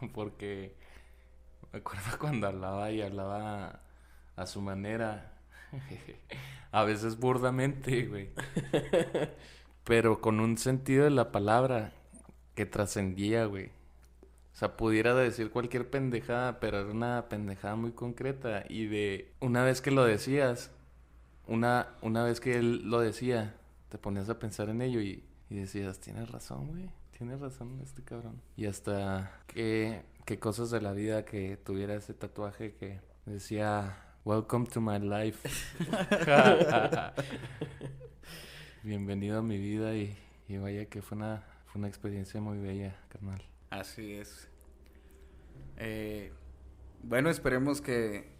Porque me acuerdo cuando hablaba y hablaba a su manera. A veces burdamente, güey. Pero con un sentido de la palabra que trascendía, güey. O sea, pudiera decir cualquier pendejada, pero era una pendejada muy concreta. Y de una vez que lo decías, una, una vez que él lo decía, te ponías a pensar en ello y, y decías, tienes razón, güey, tienes razón este cabrón. Y hasta qué, qué cosas de la vida que tuviera ese tatuaje que decía, Welcome to my life. Bienvenido a mi vida y, y vaya que fue una, fue una experiencia muy bella, carnal. Así es. Eh, bueno, esperemos que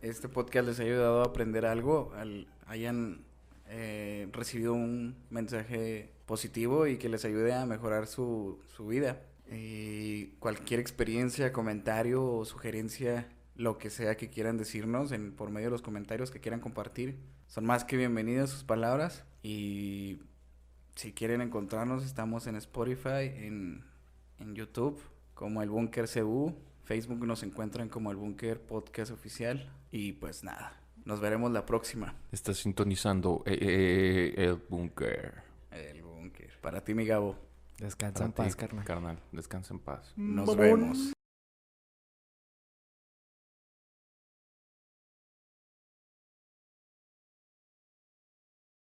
este podcast les haya ayudado a aprender algo, al- hayan eh, recibido un mensaje positivo y que les ayude a mejorar su, su vida. Y cualquier experiencia, comentario o sugerencia, lo que sea que quieran decirnos en, por medio de los comentarios que quieran compartir, son más que bienvenidas sus palabras. Y si quieren encontrarnos, estamos en Spotify, en, en YouTube, como el Búnker CU. Facebook nos encuentran como el Búnker Podcast Oficial. Y pues nada, nos veremos la próxima. Estás sintonizando eh, eh, el búnker. El Búnker. Para ti, mi Gabo. Descansa Para en paz, ti, carnal. Carnal, descansa en paz. Nos vemos.